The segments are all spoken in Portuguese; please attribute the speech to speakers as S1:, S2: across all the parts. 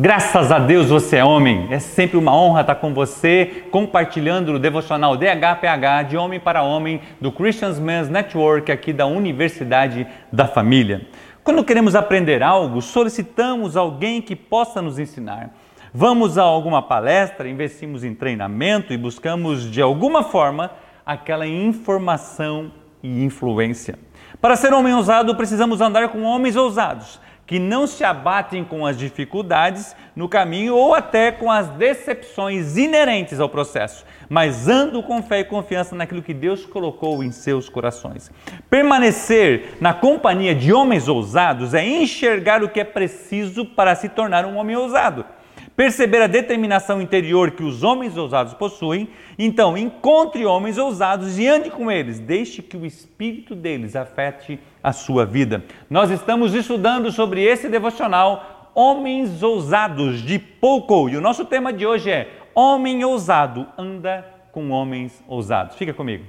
S1: Graças a Deus você é homem. É sempre uma honra estar com você, compartilhando o devocional DHPH de Homem para Homem do Christians Men's Network aqui da Universidade da Família. Quando queremos aprender algo, solicitamos alguém que possa nos ensinar. Vamos a alguma palestra, investimos em treinamento e buscamos de alguma forma aquela informação e influência. Para ser homem ousado, precisamos andar com homens ousados que não se abatem com as dificuldades no caminho ou até com as decepções inerentes ao processo, mas andam com fé e confiança naquilo que Deus colocou em seus corações. Permanecer na companhia de homens ousados é enxergar o que é preciso para se tornar um homem ousado perceber a determinação interior que os homens ousados possuem, então encontre homens ousados e ande com eles, deixe que o espírito deles afete a sua vida. Nós estamos estudando sobre esse devocional Homens Ousados de Pouco e o nosso tema de hoje é Homem Ousado anda com homens ousados. Fica comigo.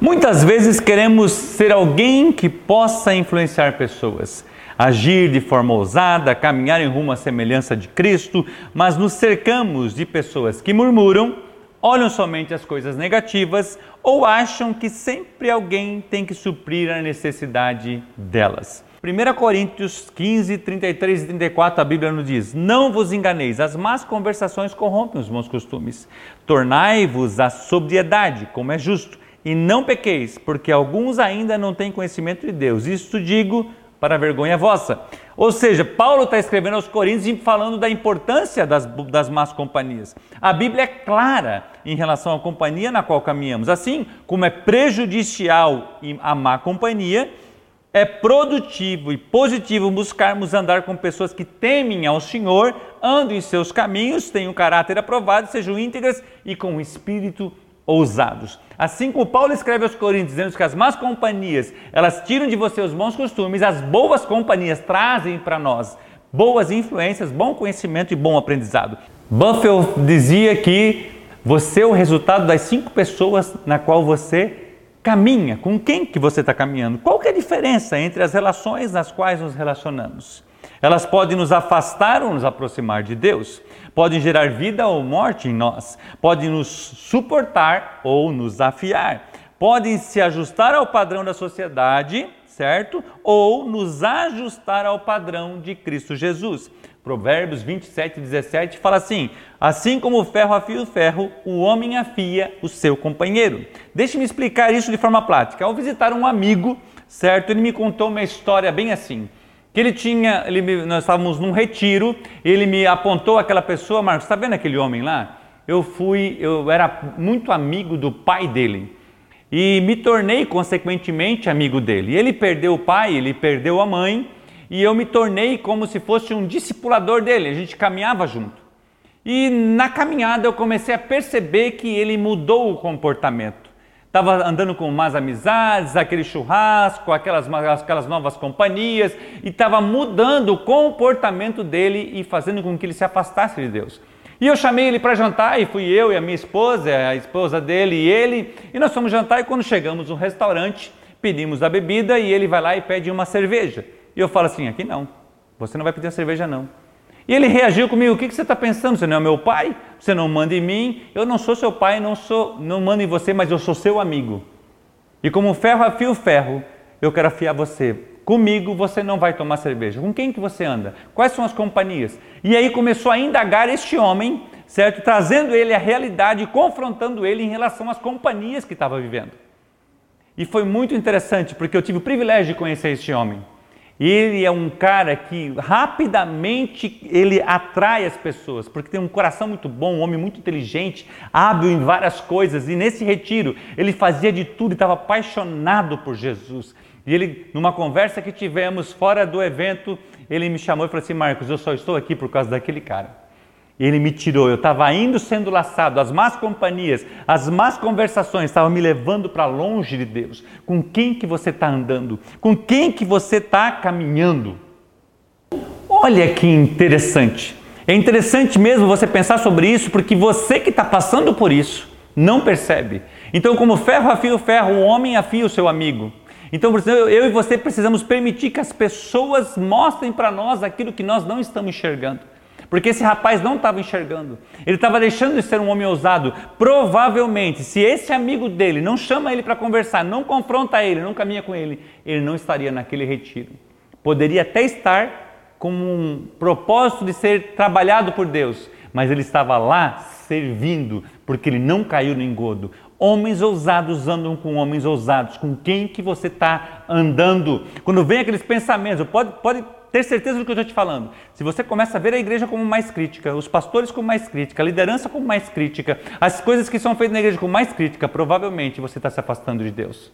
S1: Muitas vezes queremos ser alguém que possa influenciar pessoas, agir de forma ousada, caminhar em rumo à semelhança de Cristo, mas nos cercamos de pessoas que murmuram, olham somente as coisas negativas ou acham que sempre alguém tem que suprir a necessidade delas. 1 Coríntios 15, 33 e 34, a Bíblia nos diz: Não vos enganeis, as más conversações corrompem os bons costumes. Tornai-vos à sobriedade, como é justo e não pequeis, porque alguns ainda não têm conhecimento de Deus. Isto digo para vergonha vossa. Ou seja, Paulo está escrevendo aos Coríntios falando da importância das, das más companhias. A Bíblia é clara em relação à companhia na qual caminhamos. Assim como é prejudicial a má companhia, é produtivo e positivo buscarmos andar com pessoas que temem ao Senhor, andam em seus caminhos, tenham caráter aprovado, sejam íntegras e com espírito ousados. Assim como Paulo escreve aos Coríntios, dizendo que as más companhias, elas tiram de você os bons costumes, as boas companhias trazem para nós boas influências, bom conhecimento e bom aprendizado. Buffett dizia que você é o resultado das cinco pessoas na qual você caminha. Com quem que você está caminhando? Qual que é a diferença entre as relações nas quais nos relacionamos? Elas podem nos afastar ou nos aproximar de Deus, podem gerar vida ou morte em nós, podem nos suportar ou nos afiar, podem se ajustar ao padrão da sociedade, certo? Ou nos ajustar ao padrão de Cristo Jesus. Provérbios 27, 17 fala assim: Assim como o ferro afia o ferro, o homem afia o seu companheiro. Deixe-me explicar isso de forma prática. Ao visitar um amigo, certo? Ele me contou uma história bem assim que ele tinha, ele, nós estávamos num retiro, ele me apontou aquela pessoa, Marcos, está vendo aquele homem lá? Eu fui, eu era muito amigo do pai dele e me tornei consequentemente amigo dele. Ele perdeu o pai, ele perdeu a mãe e eu me tornei como se fosse um discipulador dele. A gente caminhava junto. E na caminhada eu comecei a perceber que ele mudou o comportamento estava andando com mais amizades, aquele churrasco, aquelas, aquelas novas companhias, e estava mudando o comportamento dele e fazendo com que ele se afastasse de Deus. E eu chamei ele para jantar, e fui eu e a minha esposa, a esposa dele e ele, e nós fomos jantar, e quando chegamos no restaurante, pedimos a bebida, e ele vai lá e pede uma cerveja. E eu falo assim, aqui não, você não vai pedir a cerveja não. E ele reagiu comigo: O que, você está pensando? Você não é meu pai? Você não manda em mim? Eu não sou seu pai, não sou, não mando em você, mas eu sou seu amigo. E como ferro afia o ferro, eu quero afiar você. Comigo você não vai tomar cerveja. Com quem que você anda? Quais são as companhias? E aí começou a indagar este homem, certo? Trazendo ele à realidade confrontando ele em relação às companhias que estava vivendo. E foi muito interessante, porque eu tive o privilégio de conhecer este homem. Ele é um cara que rapidamente ele atrai as pessoas, porque tem um coração muito bom, um homem muito inteligente, hábil em várias coisas. E nesse retiro ele fazia de tudo e estava apaixonado por Jesus. E ele, numa conversa que tivemos fora do evento, ele me chamou e falou assim: Marcos, eu só estou aqui por causa daquele cara. Ele me tirou, eu estava indo sendo laçado, as más companhias, as más conversações estavam me levando para longe de Deus. Com quem que você está andando? Com quem que você está caminhando? Olha que interessante. É interessante mesmo você pensar sobre isso, porque você que está passando por isso, Não percebe. Então, como ferro afia o ferro, o homem afia o seu amigo. Então, eu e você precisamos permitir que as pessoas mostrem para nós aquilo que nós não estamos enxergando. Porque esse rapaz não estava enxergando. Ele estava deixando de ser um homem ousado. Provavelmente, se esse amigo dele não chama ele para conversar, não confronta ele, não caminha com ele, ele não estaria naquele retiro. Poderia até estar com um propósito de ser trabalhado por Deus, mas ele estava lá servindo, porque ele não caiu no engodo. Homens ousados andam com homens ousados. Com quem que você está andando? Quando vem aqueles pensamentos, pode, pode ter certeza do que eu estou te falando. Se você começa a ver a igreja como mais crítica, os pastores como mais crítica, a liderança como mais crítica, as coisas que são feitas na igreja como mais crítica, provavelmente você está se afastando de Deus.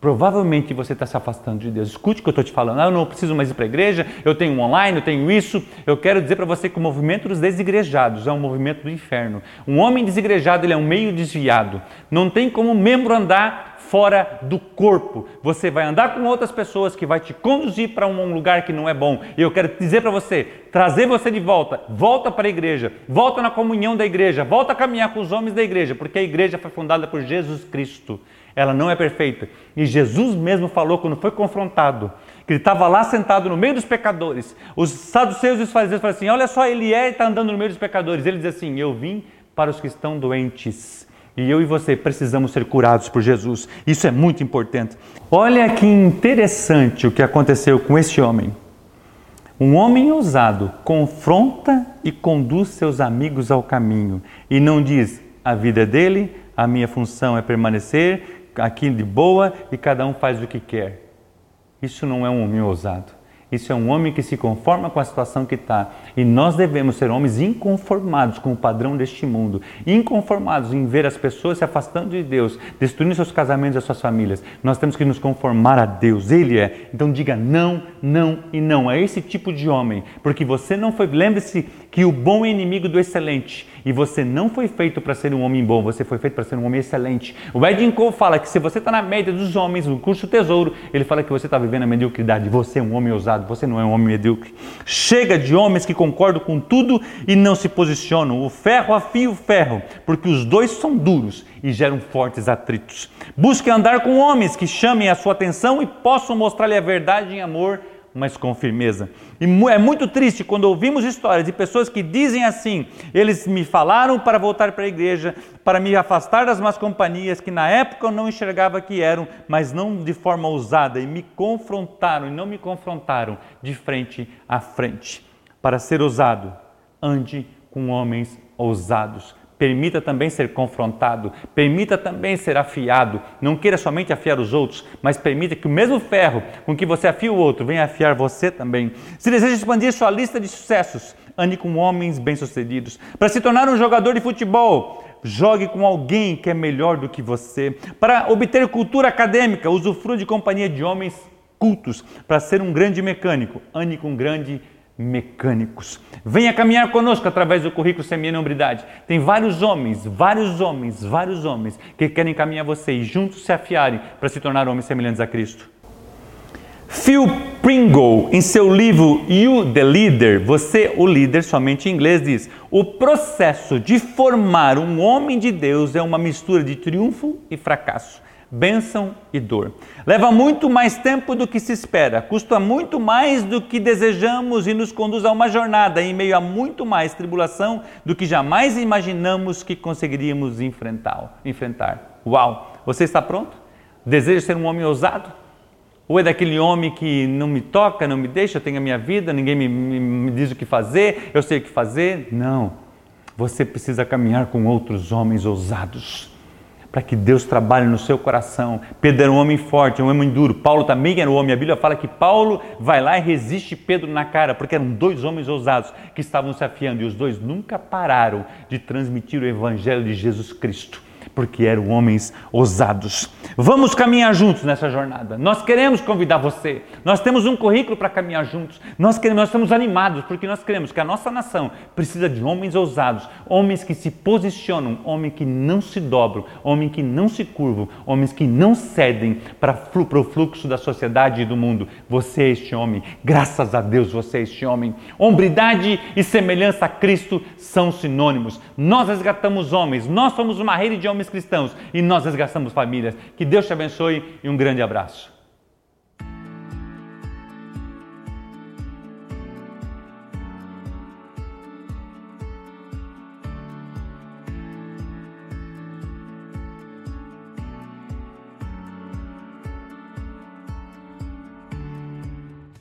S1: Provavelmente você está se afastando de Deus. Escute o que eu estou te falando. Ah, eu não preciso mais ir para a igreja, eu tenho online, eu tenho isso. Eu quero dizer para você que o movimento dos desigrejados é um movimento do inferno. Um homem desigrejado ele é um meio desviado. Não tem como membro andar fora do corpo. Você vai andar com outras pessoas que vai te conduzir para um lugar que não é bom. E eu quero dizer para você, trazer você de volta, volta para a igreja, volta na comunhão da igreja, volta a caminhar com os homens da igreja, porque a igreja foi fundada por Jesus Cristo. Ela não é perfeita. E Jesus mesmo falou quando foi confrontado, que ele estava lá sentado no meio dos pecadores. Os saduceus e os fariseus falaram assim: Olha só, ele é e está andando no meio dos pecadores. Ele diz assim: Eu vim para os que estão doentes e eu e você precisamos ser curados por Jesus. Isso é muito importante. Olha que interessante o que aconteceu com este homem. Um homem ousado confronta e conduz seus amigos ao caminho e não diz: a vida dele, a minha função é permanecer aqui de boa e cada um faz o que quer. Isso não é um homem ousado. Isso é um homem que se conforma com a situação que está. E nós devemos ser homens inconformados com o padrão deste mundo, inconformados em ver as pessoas se afastando de Deus, destruindo seus casamentos e as suas famílias. Nós temos que nos conformar a Deus. Ele é. Então diga não, não e não. É esse tipo de homem. Porque você não foi. Lembre-se que o bom é inimigo do excelente. E você não foi feito para ser um homem bom, você foi feito para ser um homem excelente. O Edwin Cole fala que se você está na média dos homens, no curso Tesouro, ele fala que você está vivendo a mediocridade. Você é um homem ousado, você não é um homem medíocre. Chega de homens que concordam com tudo e não se posicionam. O ferro afia o ferro, porque os dois são duros e geram fortes atritos. Busque andar com homens que chamem a sua atenção e possam mostrar-lhe a verdade em amor mas com firmeza. E é muito triste quando ouvimos histórias de pessoas que dizem assim: eles me falaram para voltar para a igreja, para me afastar das más companhias, que na época eu não enxergava que eram, mas não de forma ousada, e me confrontaram, e não me confrontaram de frente a frente. Para ser ousado, ande com homens ousados, Permita também ser confrontado, permita também ser afiado. Não queira somente afiar os outros, mas permita que o mesmo ferro com que você afia o outro venha afiar você também. Se deseja expandir sua lista de sucessos, ande com homens bem-sucedidos. Para se tornar um jogador de futebol, jogue com alguém que é melhor do que você. Para obter cultura acadêmica, usufrua de companhia de homens cultos. Para ser um grande mecânico, ande com um grande mecânicos. Venha caminhar conosco através do currículo Semeia Hombridade. Tem vários homens, vários homens, vários homens que querem caminhar você e juntos se afiarem para se tornar homens semelhantes a Cristo. Phil Pringle, em seu livro You the Leader, Você o Líder, somente em inglês, diz: O processo de formar um homem de Deus é uma mistura de triunfo e fracasso bênção e dor. Leva muito mais tempo do que se espera, custa muito mais do que desejamos e nos conduz a uma jornada em meio a muito mais tribulação do que jamais imaginamos que conseguiríamos enfrentar. Uau! Você está pronto? Deseja ser um homem ousado? Ou é daquele homem que não me toca, não me deixa, eu tenho a minha vida, ninguém me, me, me diz o que fazer, eu sei o que fazer? Não. Você precisa caminhar com outros homens ousados para que Deus trabalhe no seu coração. Pedro era um homem forte, um homem duro. Paulo também era um homem. A Bíblia fala que Paulo vai lá e resiste Pedro na cara, porque eram dois homens ousados que estavam se afiando e os dois nunca pararam de transmitir o evangelho de Jesus Cristo. Porque eram homens ousados. Vamos caminhar juntos nessa jornada. Nós queremos convidar você. Nós temos um currículo para caminhar juntos. Nós queremos, nós estamos animados porque nós queremos que a nossa nação precisa de homens ousados, homens que se posicionam, homens que não se dobram, homens que não se curvam, homens que não cedem para, para o fluxo da sociedade e do mundo. Você é este homem. Graças a Deus você é este homem. Hombridade e semelhança a Cristo são sinônimos. Nós resgatamos homens. Nós somos uma rede de homens cristãos e nós resgatamos famílias. Que Deus te abençoe e um grande abraço.